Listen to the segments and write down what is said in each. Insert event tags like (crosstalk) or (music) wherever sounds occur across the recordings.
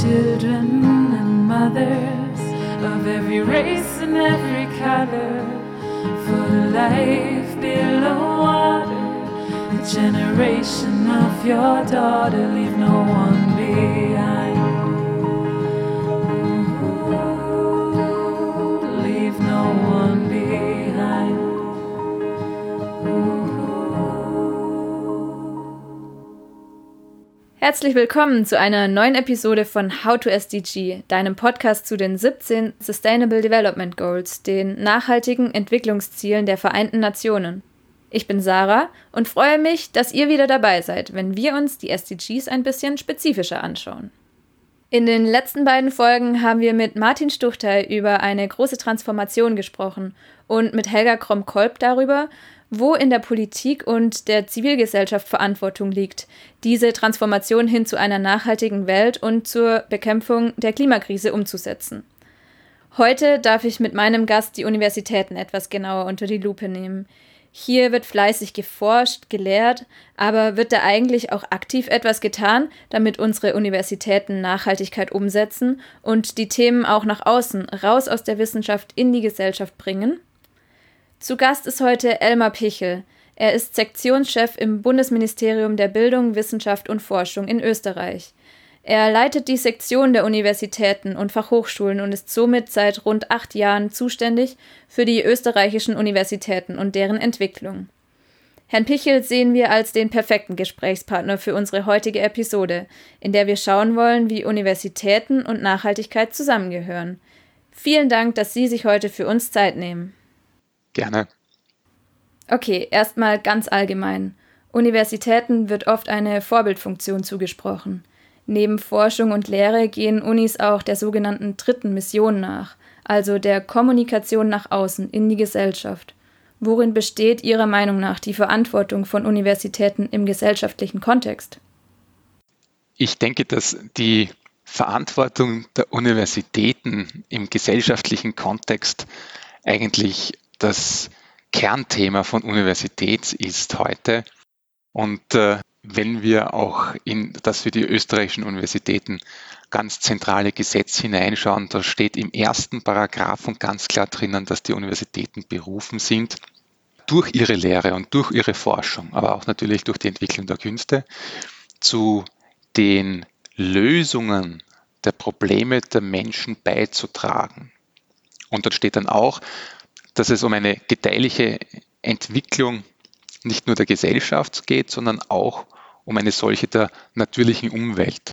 children and mothers of every race and every color, for the life below water, the generation of your daughter, leave no one behind. Herzlich willkommen zu einer neuen Episode von How to SDG, deinem Podcast zu den 17 Sustainable Development Goals, den nachhaltigen Entwicklungszielen der Vereinten Nationen. Ich bin Sarah und freue mich, dass ihr wieder dabei seid, wenn wir uns die SDGs ein bisschen spezifischer anschauen. In den letzten beiden Folgen haben wir mit Martin Stuchtey über eine große Transformation gesprochen und mit Helga Krom-Kolb darüber, wo in der Politik und der Zivilgesellschaft Verantwortung liegt, diese Transformation hin zu einer nachhaltigen Welt und zur Bekämpfung der Klimakrise umzusetzen. Heute darf ich mit meinem Gast die Universitäten etwas genauer unter die Lupe nehmen. Hier wird fleißig geforscht, gelehrt, aber wird da eigentlich auch aktiv etwas getan, damit unsere Universitäten Nachhaltigkeit umsetzen und die Themen auch nach außen, raus aus der Wissenschaft in die Gesellschaft bringen? Zu Gast ist heute Elmar Pichel. Er ist Sektionschef im Bundesministerium der Bildung, Wissenschaft und Forschung in Österreich. Er leitet die Sektion der Universitäten und Fachhochschulen und ist somit seit rund acht Jahren zuständig für die österreichischen Universitäten und deren Entwicklung. Herrn Pichel sehen wir als den perfekten Gesprächspartner für unsere heutige Episode, in der wir schauen wollen, wie Universitäten und Nachhaltigkeit zusammengehören. Vielen Dank, dass Sie sich heute für uns Zeit nehmen. Gerne. Okay, erstmal ganz allgemein. Universitäten wird oft eine Vorbildfunktion zugesprochen. Neben Forschung und Lehre gehen Unis auch der sogenannten dritten Mission nach, also der Kommunikation nach außen in die Gesellschaft. Worin besteht Ihrer Meinung nach die Verantwortung von Universitäten im gesellschaftlichen Kontext? Ich denke, dass die Verantwortung der Universitäten im gesellschaftlichen Kontext eigentlich das Kernthema von Universität ist heute. Und äh, wenn wir auch in das für die österreichischen Universitäten ganz zentrale Gesetz hineinschauen, da steht im ersten Paragraphen ganz klar drinnen, dass die Universitäten berufen sind, durch ihre Lehre und durch ihre Forschung, aber auch natürlich durch die Entwicklung der Künste, zu den Lösungen der Probleme der Menschen beizutragen. Und dort steht dann auch, dass es um eine gedeihliche Entwicklung nicht nur der Gesellschaft geht, sondern auch um eine solche der natürlichen Umwelt.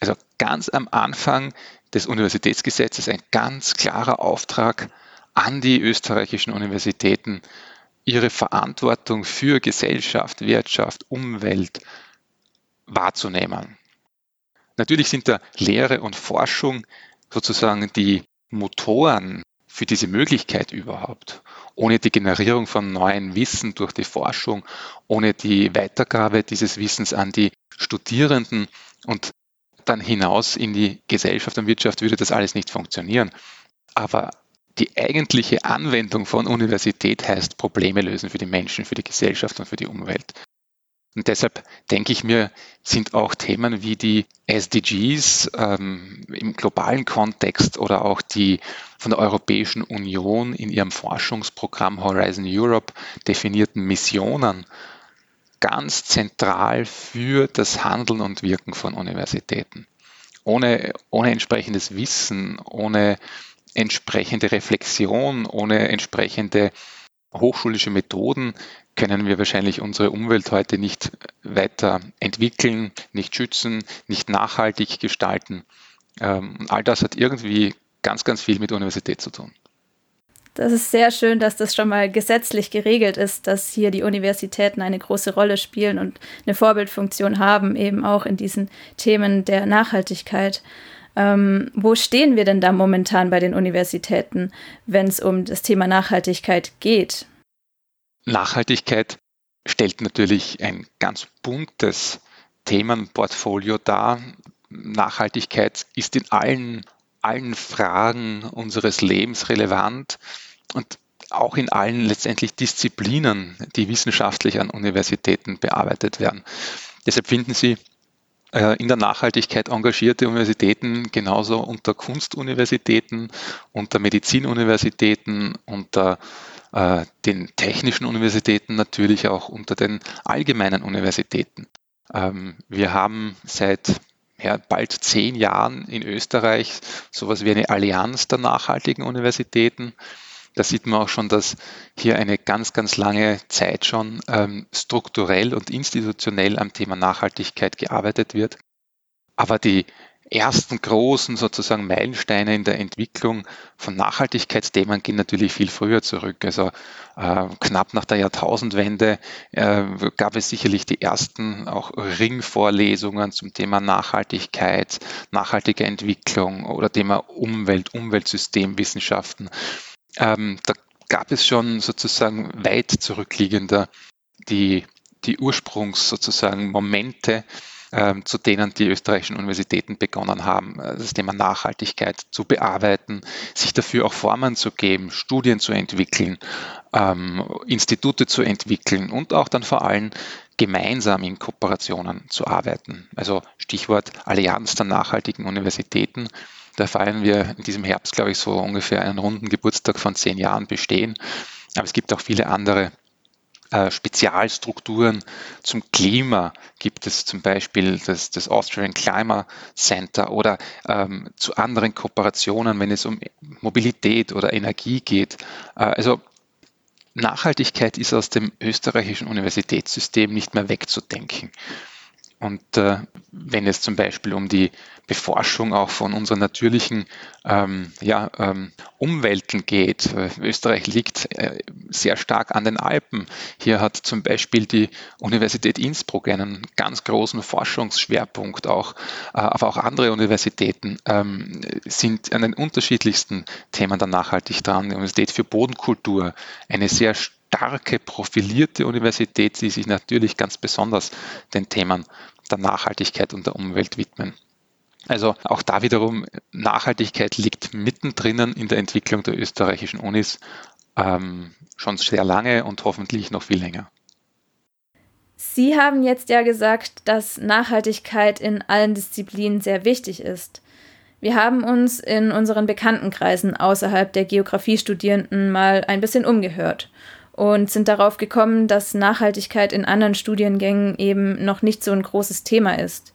Also ganz am Anfang des Universitätsgesetzes ein ganz klarer Auftrag an die österreichischen Universitäten, ihre Verantwortung für Gesellschaft, Wirtschaft, Umwelt wahrzunehmen. Natürlich sind da Lehre und Forschung sozusagen die Motoren für diese Möglichkeit überhaupt. Ohne die Generierung von neuen Wissen durch die Forschung, ohne die Weitergabe dieses Wissens an die Studierenden und dann hinaus in die Gesellschaft und Wirtschaft würde das alles nicht funktionieren. Aber die eigentliche Anwendung von Universität heißt Probleme lösen für die Menschen, für die Gesellschaft und für die Umwelt. Und deshalb denke ich mir, sind auch Themen wie die SDGs ähm, im globalen Kontext oder auch die von der Europäischen Union in ihrem Forschungsprogramm Horizon Europe definierten Missionen ganz zentral für das Handeln und Wirken von Universitäten. Ohne, ohne entsprechendes Wissen, ohne entsprechende Reflexion, ohne entsprechende hochschulische Methoden können wir wahrscheinlich unsere Umwelt heute nicht weiter entwickeln, nicht schützen, nicht nachhaltig gestalten. Ähm, all das hat irgendwie ganz, ganz viel mit Universität zu tun. Das ist sehr schön, dass das schon mal gesetzlich geregelt ist, dass hier die Universitäten eine große Rolle spielen und eine Vorbildfunktion haben, eben auch in diesen Themen der Nachhaltigkeit. Ähm, wo stehen wir denn da momentan bei den Universitäten, wenn es um das Thema Nachhaltigkeit geht? Nachhaltigkeit stellt natürlich ein ganz buntes Themenportfolio dar. Nachhaltigkeit ist in allen, allen Fragen unseres Lebens relevant und auch in allen letztendlich Disziplinen, die wissenschaftlich an Universitäten bearbeitet werden. Deshalb finden Sie äh, in der Nachhaltigkeit engagierte Universitäten, genauso unter Kunstuniversitäten, unter Medizinuniversitäten, unter äh, den technischen Universitäten, natürlich auch unter den allgemeinen Universitäten. Ähm, wir haben seit ja, bald zehn Jahren in Österreich sowas wie eine Allianz der nachhaltigen Universitäten. Da sieht man auch schon, dass hier eine ganz, ganz lange Zeit schon ähm, strukturell und institutionell am Thema Nachhaltigkeit gearbeitet wird. Aber die ersten großen sozusagen Meilensteine in der Entwicklung von Nachhaltigkeitsthemen gehen natürlich viel früher zurück. Also äh, knapp nach der Jahrtausendwende äh, gab es sicherlich die ersten auch Ringvorlesungen zum Thema Nachhaltigkeit, nachhaltige Entwicklung oder Thema Umwelt, Umweltsystemwissenschaften. Ähm, da gab es schon sozusagen weit zurückliegender die, die Ursprungs sozusagen Momente, zu denen die österreichischen Universitäten begonnen haben, äh, das Thema Nachhaltigkeit zu bearbeiten, sich dafür auch Formen zu geben, Studien zu entwickeln, ähm, Institute zu entwickeln und auch dann vor allem gemeinsam in Kooperationen zu arbeiten. Also Stichwort Allianz der nachhaltigen Universitäten. Da feiern wir in diesem Herbst, glaube ich, so ungefähr einen runden Geburtstag von zehn Jahren bestehen. Aber es gibt auch viele andere Spezialstrukturen zum Klima gibt es zum Beispiel das, das Austrian Climate Center oder ähm, zu anderen Kooperationen, wenn es um Mobilität oder Energie geht. Äh, also Nachhaltigkeit ist aus dem österreichischen Universitätssystem nicht mehr wegzudenken. Und äh, wenn es zum Beispiel um die Beforschung auch von unseren natürlichen ähm, ja, ähm, Umwelten geht, Österreich liegt äh, sehr stark an den Alpen. Hier hat zum Beispiel die Universität Innsbruck einen ganz großen Forschungsschwerpunkt auch, äh, aber auch andere Universitäten ähm, sind an den unterschiedlichsten Themen dann nachhaltig dran. Die Universität für Bodenkultur, eine sehr starke, profilierte Universität, die sich natürlich ganz besonders den Themen der Nachhaltigkeit und der Umwelt widmen. Also auch da wiederum, Nachhaltigkeit liegt mittendrin in der Entwicklung der österreichischen Unis ähm, schon sehr lange und hoffentlich noch viel länger. Sie haben jetzt ja gesagt, dass Nachhaltigkeit in allen Disziplinen sehr wichtig ist. Wir haben uns in unseren Bekanntenkreisen außerhalb der Geografiestudierenden mal ein bisschen umgehört und sind darauf gekommen, dass Nachhaltigkeit in anderen Studiengängen eben noch nicht so ein großes Thema ist.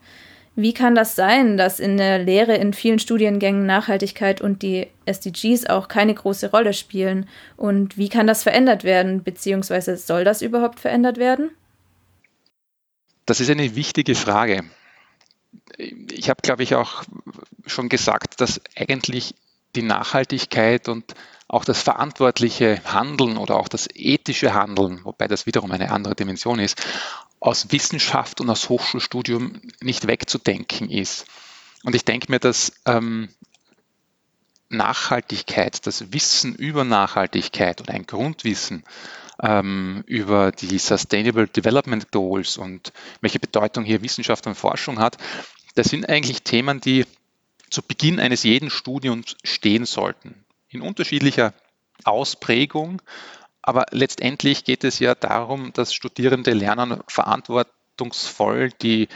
Wie kann das sein, dass in der Lehre in vielen Studiengängen Nachhaltigkeit und die SDGs auch keine große Rolle spielen? Und wie kann das verändert werden, beziehungsweise soll das überhaupt verändert werden? Das ist eine wichtige Frage. Ich habe, glaube ich, auch schon gesagt, dass eigentlich die Nachhaltigkeit und auch das verantwortliche Handeln oder auch das ethische Handeln, wobei das wiederum eine andere Dimension ist, aus Wissenschaft und aus Hochschulstudium nicht wegzudenken ist. Und ich denke mir, dass ähm, Nachhaltigkeit, das Wissen über Nachhaltigkeit oder ein Grundwissen ähm, über die Sustainable Development Goals und welche Bedeutung hier Wissenschaft und Forschung hat, das sind eigentlich Themen, die zu Beginn eines jeden Studiums stehen sollten in unterschiedlicher Ausprägung. Aber letztendlich geht es ja darum, dass Studierende lernen, verantwortungsvoll die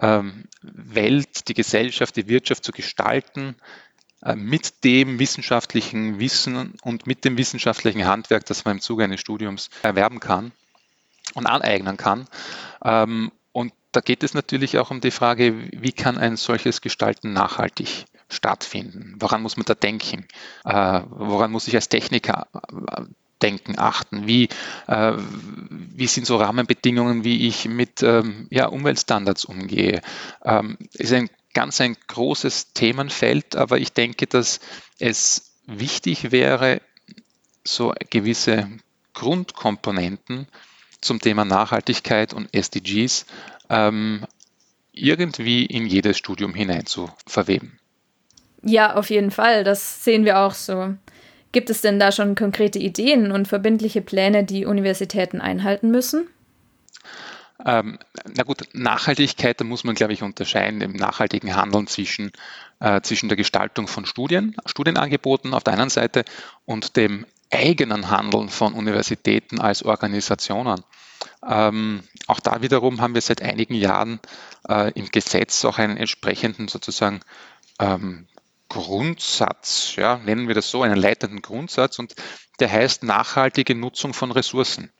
ähm, Welt, die Gesellschaft, die Wirtschaft zu gestalten, äh, mit dem wissenschaftlichen Wissen und mit dem wissenschaftlichen Handwerk, das man im Zuge eines Studiums erwerben kann und aneignen kann. Ähm, und da geht es natürlich auch um die Frage, wie kann ein solches Gestalten nachhaltig stattfinden? Woran muss man da denken? Äh, woran muss ich als Techniker äh, denken, achten? Wie, äh, wie sind so Rahmenbedingungen, wie ich mit ähm, ja, Umweltstandards umgehe? Ähm, ist ein ganz ein großes Themenfeld, aber ich denke, dass es wichtig wäre, so gewisse Grundkomponenten zum Thema Nachhaltigkeit und SDGs ähm, irgendwie in jedes Studium hinein zu verweben. Ja, auf jeden Fall. Das sehen wir auch so. Gibt es denn da schon konkrete Ideen und verbindliche Pläne, die Universitäten einhalten müssen? Ähm, na gut, Nachhaltigkeit, da muss man, glaube ich, unterscheiden im nachhaltigen Handeln zwischen, äh, zwischen der Gestaltung von Studien, Studienangeboten auf der einen Seite und dem eigenen Handeln von Universitäten als Organisationen. Ähm, auch da wiederum haben wir seit einigen Jahren äh, im Gesetz auch einen entsprechenden sozusagen ähm, Grundsatz, ja, nennen wir das so, einen leitenden Grundsatz und der heißt nachhaltige Nutzung von Ressourcen.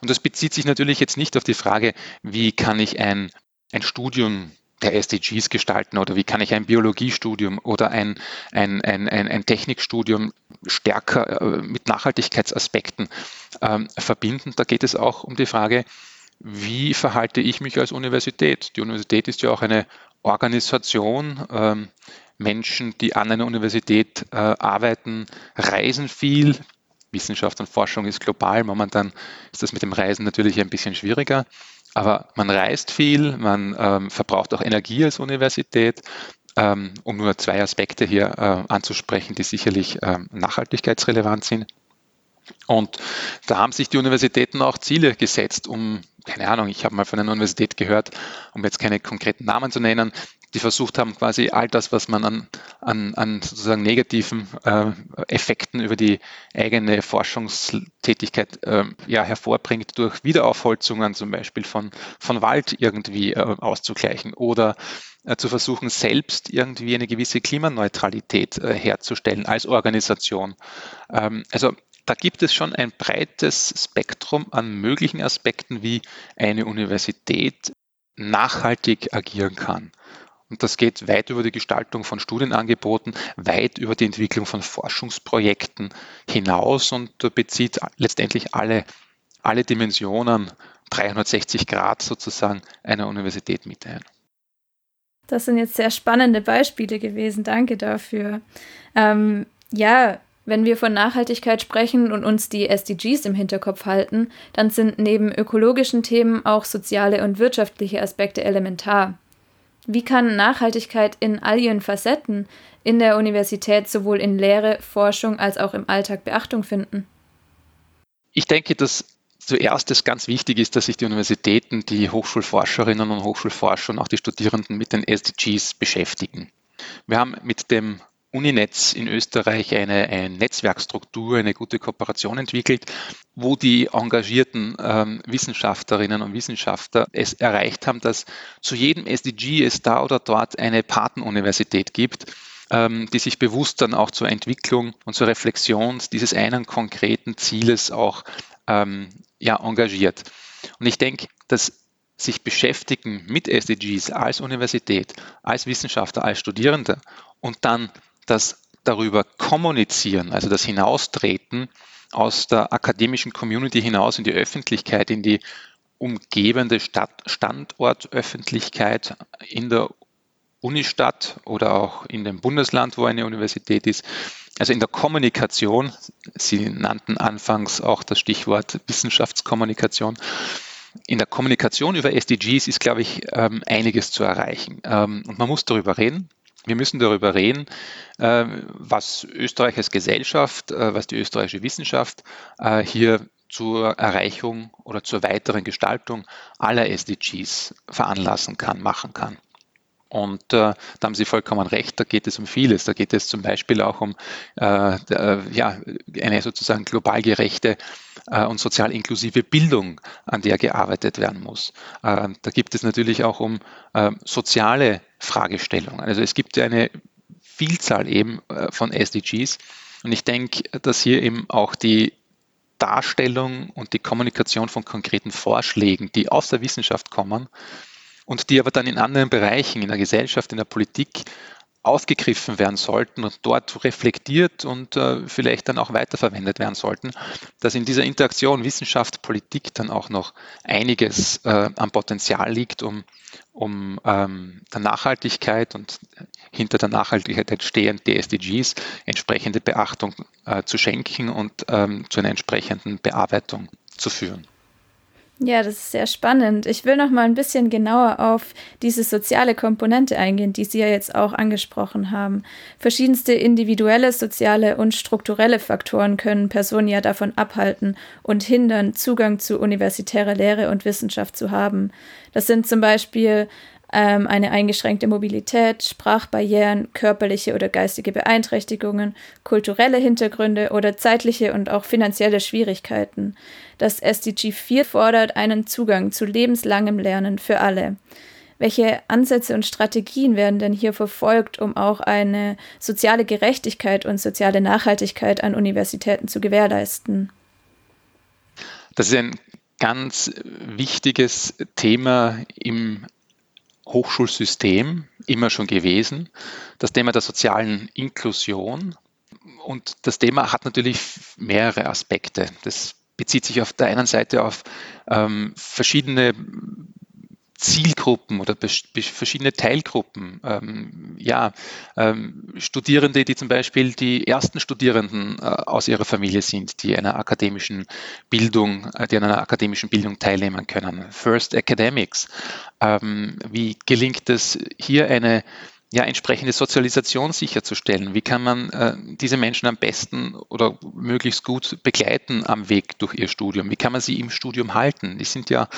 Und das bezieht sich natürlich jetzt nicht auf die Frage, wie kann ich ein, ein Studium der SDGs gestalten oder wie kann ich ein Biologiestudium oder ein, ein, ein, ein, Technikstudium stärker äh, mit Nachhaltigkeitsaspekten ähm, verbinden. Da geht es auch um die Frage, wie verhalte ich mich als Universität? Die Universität ist ja auch eine Organisation. Ähm, Menschen, die an einer Universität äh, arbeiten, reisen viel. Wissenschaft und Forschung ist global. Momentan ist das mit dem Reisen natürlich ein bisschen schwieriger. Aber man reist viel, man ähm, verbraucht auch Energie als Universität, ähm, um nur zwei Aspekte hier äh, anzusprechen, die sicherlich ähm, nachhaltigkeitsrelevant sind. Und da haben sich die Universitäten auch Ziele gesetzt, um, keine Ahnung, ich habe mal von einer Universität gehört, um jetzt keine konkreten Namen zu nennen, die versucht haben, quasi all das, was man an, an, an sozusagen negativen äh, Effekten über die eigene Forschungstätigkeit äh, ja, hervorbringt, durch Wiederaufholzungen zum Beispiel von, von Wald irgendwie äh, auszugleichen oder äh, zu versuchen, selbst irgendwie eine gewisse Klimaneutralität äh, herzustellen als Organisation. Ähm, also da gibt es schon ein breites Spektrum an möglichen Aspekten, wie eine Universität nachhaltig agieren kann. Und das geht weit über die Gestaltung von Studienangeboten, weit über die Entwicklung von Forschungsprojekten hinaus und bezieht letztendlich alle, alle Dimensionen 360 Grad sozusagen einer Universität mit ein. Das sind jetzt sehr spannende Beispiele gewesen. Danke dafür. Ähm, ja, wenn wir von Nachhaltigkeit sprechen und uns die SDGs im Hinterkopf halten, dann sind neben ökologischen Themen auch soziale und wirtschaftliche Aspekte elementar. Wie kann Nachhaltigkeit in all ihren Facetten in der Universität sowohl in Lehre, Forschung als auch im Alltag Beachtung finden? Ich denke, dass zuerst es ganz wichtig ist, dass sich die Universitäten, die Hochschulforscherinnen und Hochschulforscher und auch die Studierenden mit den SDGs beschäftigen. Wir haben mit dem Uninetz in Österreich eine, eine Netzwerkstruktur, eine gute Kooperation entwickelt, wo die engagierten ähm, Wissenschaftlerinnen und Wissenschaftler es erreicht haben, dass zu jedem SDG es da oder dort eine Patenuniversität gibt, ähm, die sich bewusst dann auch zur Entwicklung und zur Reflexion dieses einen konkreten Zieles auch ähm, ja, engagiert. Und ich denke, dass sich beschäftigen mit SDGs als Universität, als Wissenschaftler, als Studierende und dann das darüber kommunizieren, also das Hinaustreten aus der akademischen Community hinaus in die Öffentlichkeit, in die umgebende Stadt, Standortöffentlichkeit in der Unistadt oder auch in dem Bundesland, wo eine Universität ist. Also in der Kommunikation, Sie nannten anfangs auch das Stichwort Wissenschaftskommunikation. In der Kommunikation über SDGs ist, glaube ich, ähm, einiges zu erreichen. Ähm, und man muss darüber reden. Wir müssen darüber reden, äh, was Österreich als Gesellschaft, äh, was die österreichische Wissenschaft äh, hier zur Erreichung oder zur weiteren Gestaltung aller SDGs veranlassen kann, machen kann. Und äh, da haben Sie vollkommen recht, da geht es um vieles. Da geht es zum Beispiel auch um äh, der, ja, eine sozusagen global gerechte äh, und sozial inklusive Bildung, an der gearbeitet werden muss. Äh, da gibt es natürlich auch um äh, soziale Fragestellungen. Also es gibt ja eine Vielzahl eben äh, von SDGs. Und ich denke, dass hier eben auch die Darstellung und die Kommunikation von konkreten Vorschlägen, die aus der Wissenschaft kommen, und die aber dann in anderen Bereichen, in der Gesellschaft, in der Politik aufgegriffen werden sollten und dort reflektiert und äh, vielleicht dann auch weiterverwendet werden sollten, dass in dieser Interaktion Wissenschaft, Politik dann auch noch einiges äh, am Potenzial liegt, um, um ähm, der Nachhaltigkeit und hinter der Nachhaltigkeit entstehend die SDGs entsprechende Beachtung äh, zu schenken und ähm, zu einer entsprechenden Bearbeitung zu führen. Ja, das ist sehr spannend. Ich will noch mal ein bisschen genauer auf diese soziale Komponente eingehen, die Sie ja jetzt auch angesprochen haben. Verschiedenste individuelle, soziale und strukturelle Faktoren können Personen ja davon abhalten und hindern, Zugang zu universitärer Lehre und Wissenschaft zu haben. Das sind zum Beispiel ähm, eine eingeschränkte Mobilität, Sprachbarrieren, körperliche oder geistige Beeinträchtigungen, kulturelle Hintergründe oder zeitliche und auch finanzielle Schwierigkeiten. Das SDG 4 fordert einen Zugang zu lebenslangem Lernen für alle. Welche Ansätze und Strategien werden denn hier verfolgt, um auch eine soziale Gerechtigkeit und soziale Nachhaltigkeit an Universitäten zu gewährleisten? Das ist ein ganz wichtiges Thema im Hochschulsystem, immer schon gewesen. Das Thema der sozialen Inklusion. Und das Thema hat natürlich mehrere Aspekte. Das bezieht sich auf der einen Seite auf ähm, verschiedene Zielgruppen oder verschiedene Teilgruppen. Ähm, ja, ähm, Studierende, die zum Beispiel die ersten Studierenden äh, aus ihrer Familie sind, die einer akademischen Bildung, äh, die an einer akademischen Bildung teilnehmen können. First Academics. Ähm, wie gelingt es hier eine ja, entsprechende Sozialisation sicherzustellen. Wie kann man äh, diese Menschen am besten oder möglichst gut begleiten am Weg durch ihr Studium? Wie kann man sie im Studium halten? Die sind ja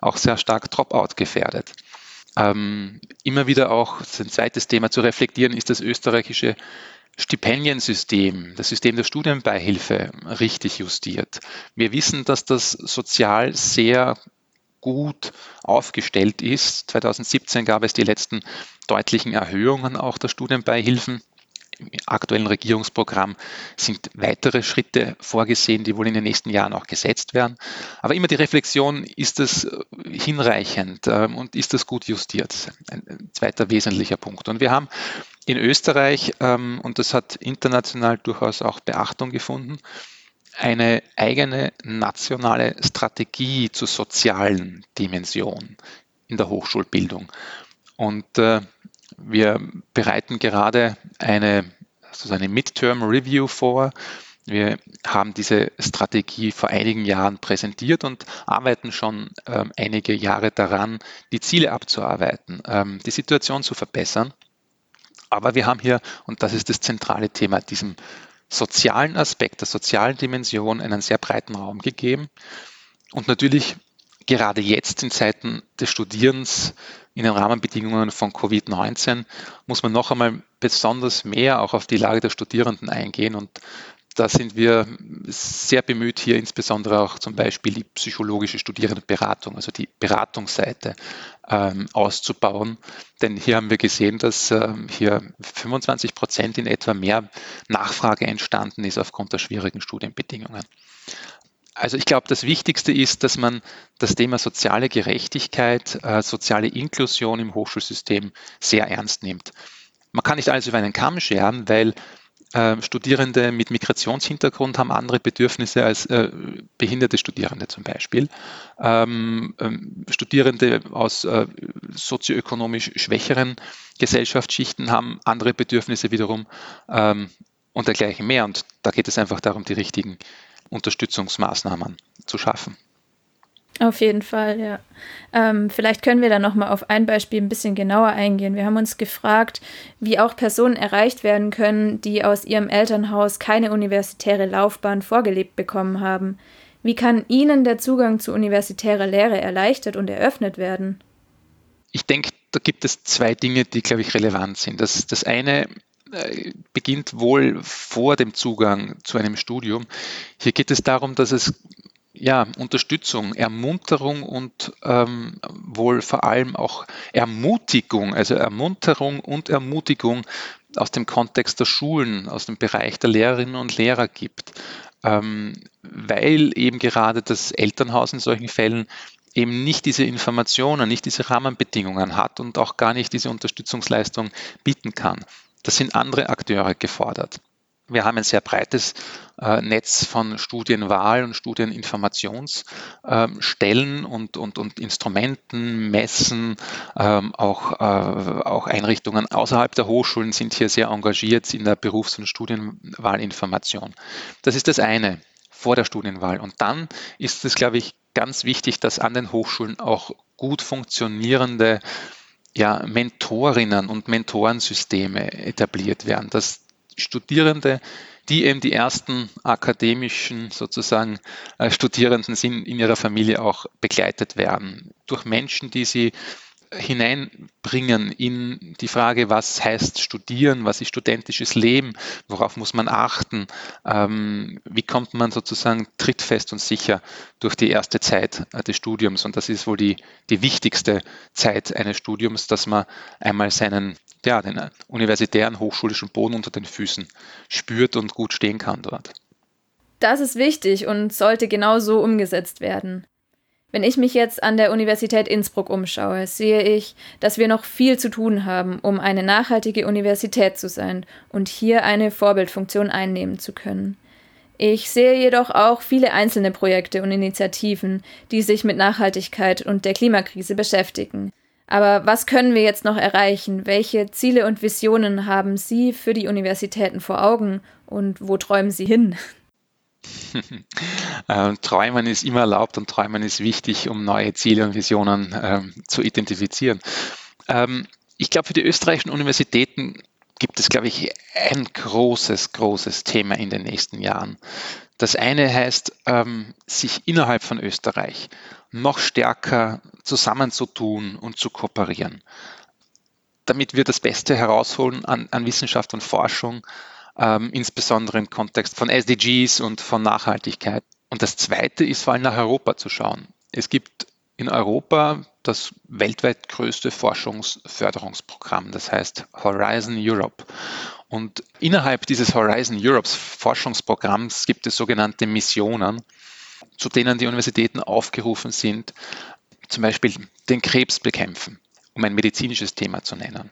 auch sehr stark Dropout gefährdet. Ähm, immer wieder auch, ein zweites Thema zu reflektieren, ist das österreichische Stipendiensystem, das System der Studienbeihilfe richtig justiert. Wir wissen, dass das sozial sehr gut aufgestellt ist. 2017 gab es die letzten deutlichen Erhöhungen auch der Studienbeihilfen. Im aktuellen Regierungsprogramm sind weitere Schritte vorgesehen, die wohl in den nächsten Jahren auch gesetzt werden. Aber immer die Reflexion, ist das hinreichend ähm, und ist das gut justiert? Ein zweiter wesentlicher Punkt. Und wir haben in Österreich, ähm, und das hat international durchaus auch Beachtung gefunden, eine eigene nationale Strategie zur sozialen Dimension in der Hochschulbildung. Und äh, wir bereiten gerade eine, also eine Midterm Review vor. Wir haben diese Strategie vor einigen Jahren präsentiert und arbeiten schon ähm, einige Jahre daran, die Ziele abzuarbeiten, ähm, die Situation zu verbessern. Aber wir haben hier, und das ist das zentrale Thema, diesem sozialen Aspekt, der sozialen Dimension einen sehr breiten Raum gegeben. Und natürlich gerade jetzt in Zeiten des Studierens in den Rahmenbedingungen von Covid-19 muss man noch einmal besonders mehr auch auf die Lage der Studierenden eingehen. Und da sind wir sehr bemüht, hier insbesondere auch zum Beispiel die psychologische Studierendenberatung, also die Beratungsseite ähm, auszubauen. Denn hier haben wir gesehen, dass ähm, hier 25 Prozent in etwa mehr Nachfrage entstanden ist aufgrund der schwierigen Studienbedingungen. Also ich glaube, das Wichtigste ist, dass man das Thema soziale Gerechtigkeit, äh, soziale Inklusion im Hochschulsystem sehr ernst nimmt. Man kann nicht alles über einen Kamm scheren, weil äh, Studierende mit Migrationshintergrund haben andere Bedürfnisse als äh, behinderte Studierende zum Beispiel. Ähm, ähm, Studierende aus äh, sozioökonomisch schwächeren Gesellschaftsschichten haben andere Bedürfnisse wiederum ähm, und dergleichen mehr. Und da geht es einfach darum, die richtigen Unterstützungsmaßnahmen zu schaffen. Auf jeden Fall, ja. Ähm, vielleicht können wir da nochmal auf ein Beispiel ein bisschen genauer eingehen. Wir haben uns gefragt, wie auch Personen erreicht werden können, die aus ihrem Elternhaus keine universitäre Laufbahn vorgelebt bekommen haben. Wie kann ihnen der Zugang zu universitärer Lehre erleichtert und eröffnet werden? Ich denke, da gibt es zwei Dinge, die, glaube ich, relevant sind. Das, das eine äh, beginnt wohl vor dem Zugang zu einem Studium. Hier geht es darum, dass es ja, Unterstützung, Ermunterung und ähm, wohl vor allem auch Ermutigung, also Ermunterung und Ermutigung aus dem Kontext der Schulen, aus dem Bereich der Lehrerinnen und Lehrer gibt, ähm, weil eben gerade das Elternhaus in solchen Fällen eben nicht diese Informationen, nicht diese Rahmenbedingungen hat und auch gar nicht diese Unterstützungsleistung bieten kann. Das sind andere Akteure gefordert. Wir haben ein sehr breites äh, Netz von Studienwahl- und Studieninformationsstellen ähm, und, und, und Instrumenten, Messen, ähm, auch, äh, auch Einrichtungen außerhalb der Hochschulen sind hier sehr engagiert in der Berufs- und Studienwahlinformation. Das ist das eine vor der Studienwahl. Und dann ist es, glaube ich, ganz wichtig, dass an den Hochschulen auch gut funktionierende ja, Mentorinnen und Mentorensysteme etabliert werden, dass Studierende, die eben die ersten akademischen sozusagen äh, Studierenden sind, in ihrer Familie auch begleitet werden durch Menschen, die sie hineinbringen in die Frage, was heißt studieren, was ist studentisches Leben, worauf muss man achten, ähm, wie kommt man sozusagen trittfest und sicher durch die erste Zeit äh, des Studiums. Und das ist wohl die, die wichtigste Zeit eines Studiums, dass man einmal seinen, ja, den universitären, hochschulischen Boden unter den Füßen spürt und gut stehen kann dort. Das ist wichtig und sollte genau so umgesetzt werden. Wenn ich mich jetzt an der Universität Innsbruck umschaue, sehe ich, dass wir noch viel zu tun haben, um eine nachhaltige Universität zu sein und hier eine Vorbildfunktion einnehmen zu können. Ich sehe jedoch auch viele einzelne Projekte und Initiativen, die sich mit Nachhaltigkeit und der Klimakrise beschäftigen. Aber was können wir jetzt noch erreichen? Welche Ziele und Visionen haben Sie für die Universitäten vor Augen und wo träumen Sie hin? (laughs) Ähm, träumen ist immer erlaubt und Träumen ist wichtig, um neue Ziele und Visionen ähm, zu identifizieren. Ähm, ich glaube, für die österreichischen Universitäten gibt es, glaube ich, ein großes, großes Thema in den nächsten Jahren. Das eine heißt, ähm, sich innerhalb von Österreich noch stärker zusammenzutun und zu kooperieren, damit wir das Beste herausholen an, an Wissenschaft und Forschung, ähm, insbesondere im Kontext von SDGs und von Nachhaltigkeit. Und das Zweite ist vor allem nach Europa zu schauen. Es gibt in Europa das weltweit größte Forschungsförderungsprogramm, das heißt Horizon Europe. Und innerhalb dieses Horizon Europes Forschungsprogramms gibt es sogenannte Missionen, zu denen die Universitäten aufgerufen sind, zum Beispiel den Krebs bekämpfen, um ein medizinisches Thema zu nennen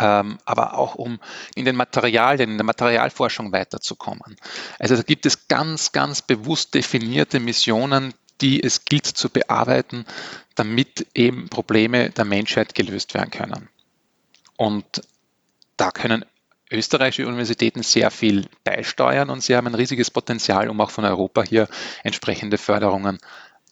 ähm, aber auch um in den Materialien, in der Materialforschung weiterzukommen. Also da gibt es ganz, ganz bewusst definierte Missionen, die es gilt zu bearbeiten, damit eben Probleme der Menschheit gelöst werden können. Und da können österreichische Universitäten sehr viel beisteuern und sie haben ein riesiges Potenzial, um auch von Europa hier entsprechende Förderungen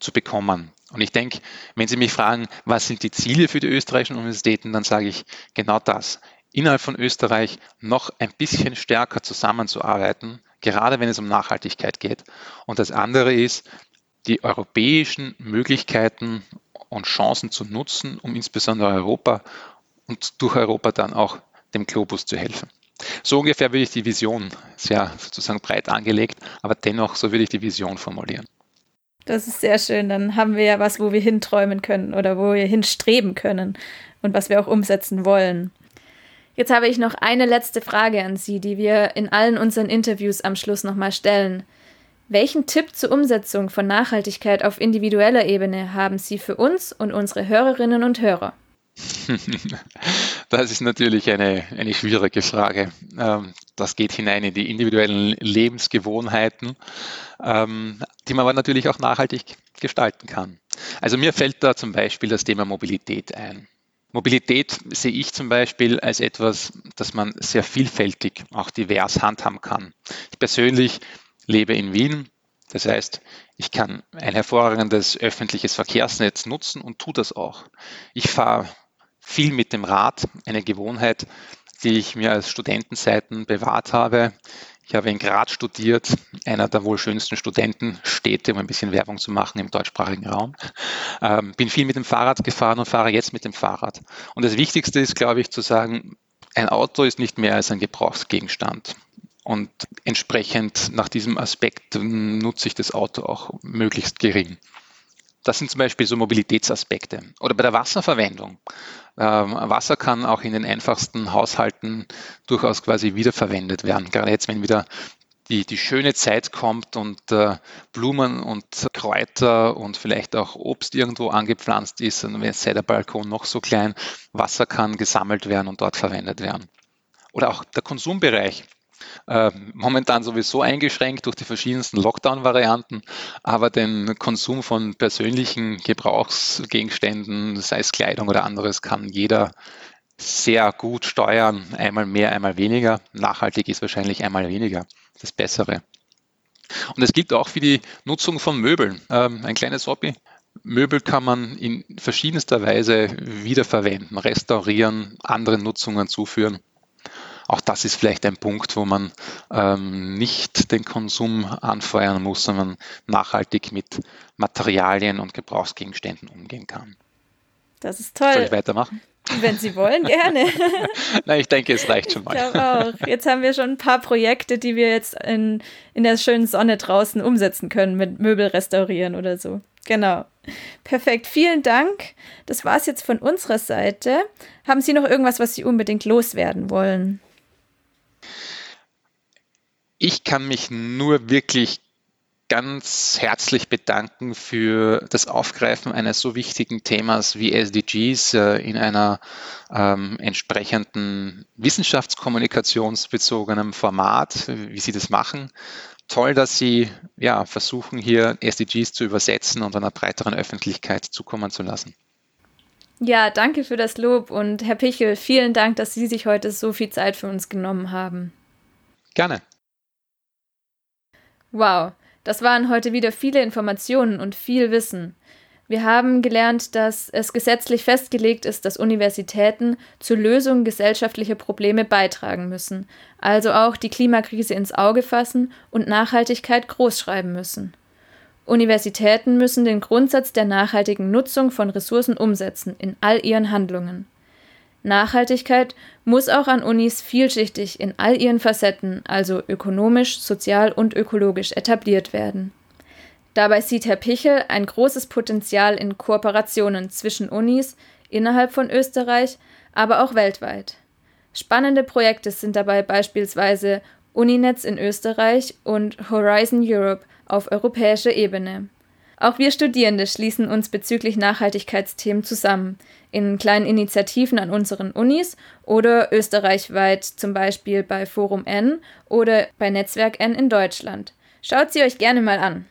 zu bekommen. Und ich denke, wenn Sie mich fragen, was sind die Ziele für die österreichischen Universitäten, dann sage ich genau das. Innerhalb von Österreich noch ein bisschen stärker zusammenzuarbeiten, gerade wenn es um Nachhaltigkeit geht. Und das andere ist, die europäischen Möglichkeiten und Chancen zu nutzen, um insbesondere Europa und durch Europa dann auch dem Globus zu helfen. So ungefähr würde ich die Vision sehr sozusagen breit angelegt, aber dennoch so würde ich die Vision formulieren. Das ist sehr schön. Dann haben wir ja was, wo wir hinträumen können oder wo wir hinstreben können und was wir auch umsetzen wollen. Jetzt habe ich noch eine letzte Frage an Sie, die wir in allen unseren Interviews am Schluss nochmal stellen. Welchen Tipp zur Umsetzung von Nachhaltigkeit auf individueller Ebene haben Sie für uns und unsere Hörerinnen und Hörer? (laughs) Das ist natürlich eine, eine schwierige Frage. Ähm, das geht hinein in die individuellen Lebensgewohnheiten, ähm, die man aber natürlich auch nachhaltig gestalten kann. Also mir fällt da zum Beispiel das Thema Mobilität ein. Mobilität sehe ich zum Beispiel als etwas, das man sehr vielfältig, auch divers handhaben kann. Ich persönlich lebe in Wien. Das heißt, ich kann ein hervorragendes öffentliches Verkehrsnetz nutzen und tue das auch. Ich fahre viel mit dem Rad, eine Gewohnheit, die ich mir als Studentenzeiten bewahrt habe. Ich habe in Graz studiert, einer der wohl schönsten Studentenstädte, um ein bisschen Werbung zu machen im deutschsprachigen Raum. Ähm, bin viel mit dem Fahrrad gefahren und fahre jetzt mit dem Fahrrad. Und das Wichtigste ist, glaube ich, zu sagen, ein Auto ist nicht mehr als ein Gebrauchsgegenstand. Und entsprechend nach diesem Aspekt nutze ich das Auto auch möglichst gering. Das sind zum Beispiel so Mobilitätsaspekte. Oder bei der Wasserverwendung. Ähm, Wasser kann auch in den einfachsten Haushalten durchaus quasi wiederverwendet werden. Gerade jetzt, wenn wieder die, die schöne Zeit kommt und äh, Blumen und Kräuter und vielleicht auch Obst irgendwo angepflanzt ist, und wenn sei der Balkon noch so klein, Wasser kann gesammelt werden und dort verwendet werden. Oder auch der Konsumbereich. Äh, momentan sowieso eingeschränkt durch die verschiedensten Lockdown-Varianten, aber den Konsum von persönlichen Gebrauchsgegenständen, sei es Kleidung oder anderes, kann jeder sehr gut steuern, einmal mehr, einmal weniger. Nachhaltig ist wahrscheinlich einmal weniger das Bessere. Und es gilt auch für die Nutzung von Möbeln. Ähm, ein kleines Hobby. Möbel kann man in verschiedenster Weise wiederverwenden, restaurieren, anderen Nutzungen zuführen. Auch das ist vielleicht ein Punkt, wo man ähm, nicht den Konsum anfeuern muss, sondern nachhaltig mit Materialien und Gebrauchsgegenständen umgehen kann. Das ist toll. Soll ich weitermachen? Wenn Sie wollen, gerne. (laughs) Nein, ich denke, es reicht schon mal. Ich auch. Jetzt haben wir schon ein paar Projekte, die wir jetzt in, in der schönen Sonne draußen umsetzen können, mit Möbel restaurieren oder so. Genau. Perfekt. Vielen Dank. Das war es jetzt von unserer Seite. Haben Sie noch irgendwas, was Sie unbedingt loswerden wollen? Ich kann mich nur wirklich ganz herzlich bedanken für das Aufgreifen eines so wichtigen Themas wie SDGs äh, in einer ähm, entsprechenden wissenschaftskommunikationsbezogenen Format, wie Sie das machen. Toll, dass Sie ja, versuchen, hier SDGs zu übersetzen und einer breiteren Öffentlichkeit zukommen zu lassen. Ja, danke für das Lob und Herr Pichel, vielen Dank, dass Sie sich heute so viel Zeit für uns genommen haben. Gerne. Wow, das waren heute wieder viele Informationen und viel Wissen. Wir haben gelernt, dass es gesetzlich festgelegt ist, dass Universitäten zur Lösung gesellschaftlicher Probleme beitragen müssen, also auch die Klimakrise ins Auge fassen und Nachhaltigkeit großschreiben müssen. Universitäten müssen den Grundsatz der nachhaltigen Nutzung von Ressourcen umsetzen in all ihren Handlungen. Nachhaltigkeit muss auch an Unis vielschichtig in all ihren Facetten, also ökonomisch, sozial und ökologisch, etabliert werden. Dabei sieht Herr Pichel ein großes Potenzial in Kooperationen zwischen Unis innerhalb von Österreich, aber auch weltweit. Spannende Projekte sind dabei beispielsweise Uninetz in Österreich und Horizon Europe auf europäischer Ebene. Auch wir Studierende schließen uns bezüglich Nachhaltigkeitsthemen zusammen, in kleinen Initiativen an unseren Unis oder österreichweit, zum Beispiel bei Forum N oder bei Netzwerk N in Deutschland. Schaut sie euch gerne mal an.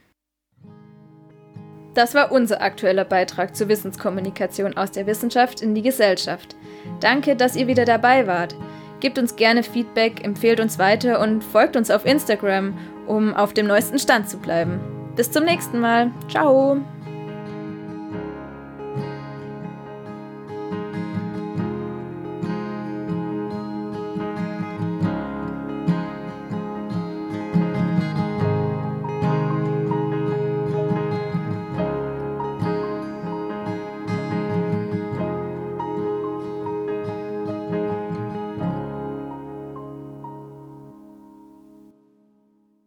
Das war unser aktueller Beitrag zur Wissenskommunikation aus der Wissenschaft in die Gesellschaft. Danke, dass ihr wieder dabei wart. Gebt uns gerne Feedback, empfehlt uns weiter und folgt uns auf Instagram, um auf dem neuesten Stand zu bleiben. Bis zum nächsten Mal. Ciao!